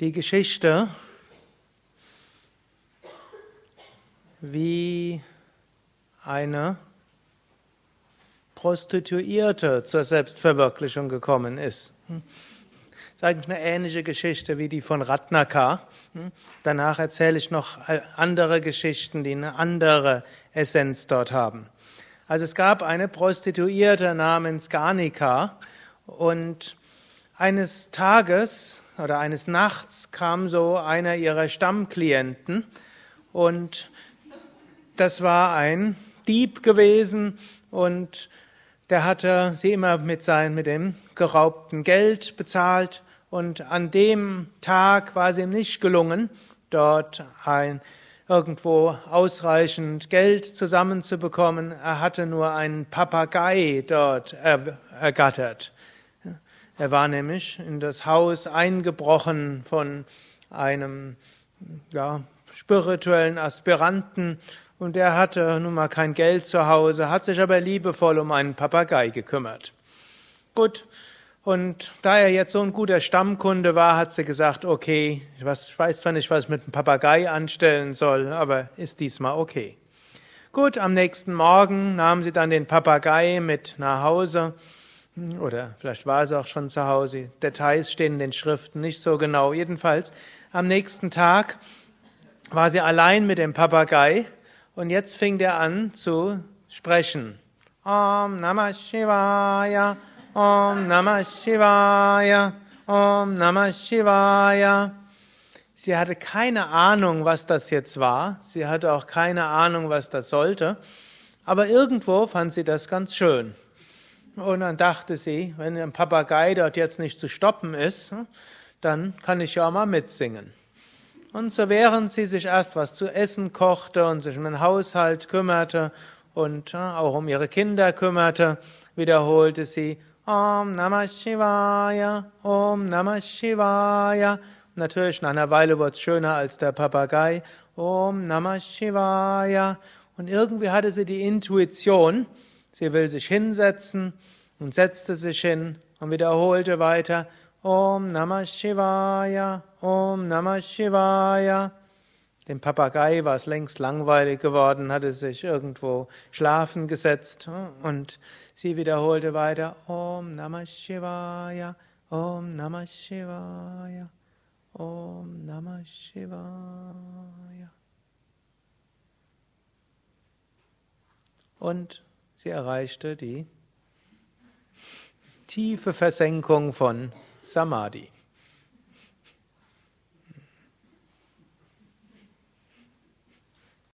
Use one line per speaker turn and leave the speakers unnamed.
die Geschichte, wie eine Prostituierte zur Selbstverwirklichung gekommen ist. Das ist eigentlich eine ähnliche Geschichte wie die von Ratnaka. Danach erzähle ich noch andere Geschichten, die eine andere Essenz dort haben. Also es gab eine Prostituierte namens Garnika und eines Tages oder eines Nachts kam so einer ihrer Stammklienten und das war ein Dieb gewesen und der hatte sie immer mit, sein, mit dem geraubten Geld bezahlt und an dem Tag war es ihm nicht gelungen, dort ein, irgendwo ausreichend Geld zusammenzubekommen. Er hatte nur einen Papagei dort ergattert. Er war nämlich in das Haus eingebrochen von einem ja, spirituellen Aspiranten und er hatte nun mal kein Geld zu Hause, hat sich aber liebevoll um einen Papagei gekümmert. Gut, und da er jetzt so ein guter Stammkunde war, hat sie gesagt, okay, ich weiß zwar nicht, was ich mit dem Papagei anstellen soll, aber ist diesmal okay. Gut, am nächsten Morgen nahm sie dann den Papagei mit nach Hause oder vielleicht war es auch schon zu Hause. Details stehen in den Schriften nicht so genau. Jedenfalls, am nächsten Tag war sie allein mit dem Papagei und jetzt fing der an zu sprechen. Om Namah Shivaya, Om Namah Shivaya, Om Namah Shivaya. Sie hatte keine Ahnung, was das jetzt war. Sie hatte auch keine Ahnung, was das sollte. Aber irgendwo fand sie das ganz schön. Und dann dachte sie, wenn ein Papagei dort jetzt nicht zu stoppen ist, dann kann ich ja auch mal mitsingen. Und so während sie sich erst was zu essen kochte und sich um den Haushalt kümmerte und auch um ihre Kinder kümmerte, wiederholte sie Om Namah Shivaya, Om Namah Shivaya. Natürlich nach einer Weile wurde es schöner als der Papagei. Om Namah Shivaya. Und irgendwie hatte sie die Intuition, Sie will sich hinsetzen und setzte sich hin und wiederholte weiter Om Namah Shivaya, Om Namah Shivaya. Dem Papagei war es längst langweilig geworden, hatte sich irgendwo schlafen gesetzt und sie wiederholte weiter Om Namah Shivaya, Om Namah Shivaya, Om Namah Shivaya. Und Sie erreichte die tiefe Versenkung von Samadhi.